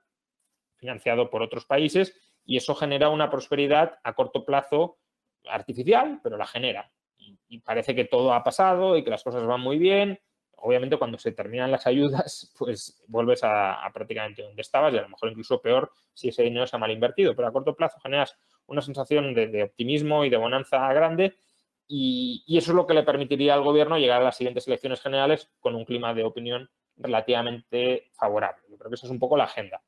financiado por otros países, y eso genera una prosperidad a corto plazo artificial, pero la genera. Y parece que todo ha pasado y que las cosas van muy bien obviamente cuando se terminan las ayudas, <laughs> pues vuelves a, prácticamente donde estabas y a lo mejor incluso peor si ese dinero se ha mal invertido. Pero a corto plazo generas una sensación de, optimismo y de bonanza grande y, eso es lo que le permitiría al gobierno llegar a las siguientes elecciones generales con un clima de opinión relativamente favorable. Yo creo que esa es un poco la agenda.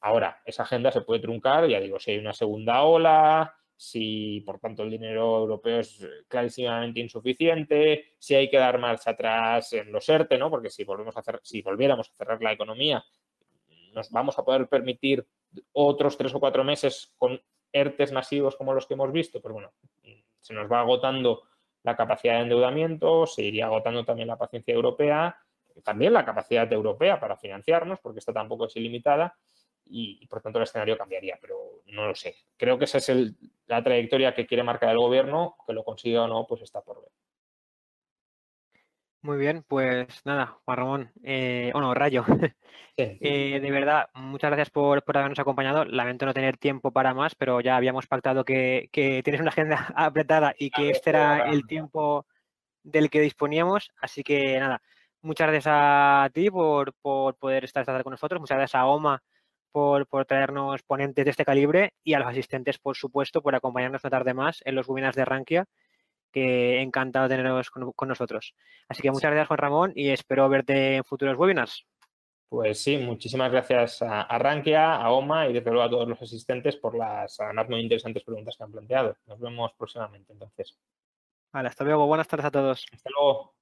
Ahora, esa agenda se puede truncar, ya digo, si hay una segunda ola, si por tanto el dinero europeo es eh, clarísimamente insuficiente, si hay que dar marcha atrás en los ERTE, ¿no? porque si, volvemos a hacer, si volviéramos a cerrar la economía, nos vamos a poder permitir otros tres o cuatro meses con ERTES masivos como los que hemos visto, pero bueno, se nos va agotando la capacidad de endeudamiento, se iría agotando también la paciencia europea, también la capacidad europea para financiarnos, porque esta tampoco es ilimitada, y, por tanto el escenario cambiaría, pero no lo sé. Creo que esa es la trayectoria que quiere marcar el gobierno, que lo consiga o no, pues está por ver. Muy bien, pues nada, Juan Ramón, eh, o no, Rayo. <laughs> Eh, de verdad, muchas gracias por, habernos acompañado. Lamento no tener tiempo para más, pero ya habíamos pactado que, tienes una agenda <laughs> apretada y que este era el tiempo del que disponíamos. Así que nada, muchas gracias a ti por, por poder estar esta tarde con nosotros. Muchas gracias a OMA por, traernos ponentes de este calibre y a los asistentes, por supuesto, por acompañarnos una tarde más en los webinars de Rankia, que encantado de teneros con, nosotros. Así que muchas gracias, Juan Ramón, y espero verte en futuros webinars. Pues sí, muchísimas gracias a, a Rankia, a OMA y desde luego a todos los asistentes por las además muy interesantes preguntas que han planteado. Nos vemos próximamente, entonces. Vale, hasta luego. Buenas tardes a todos. Hasta luego.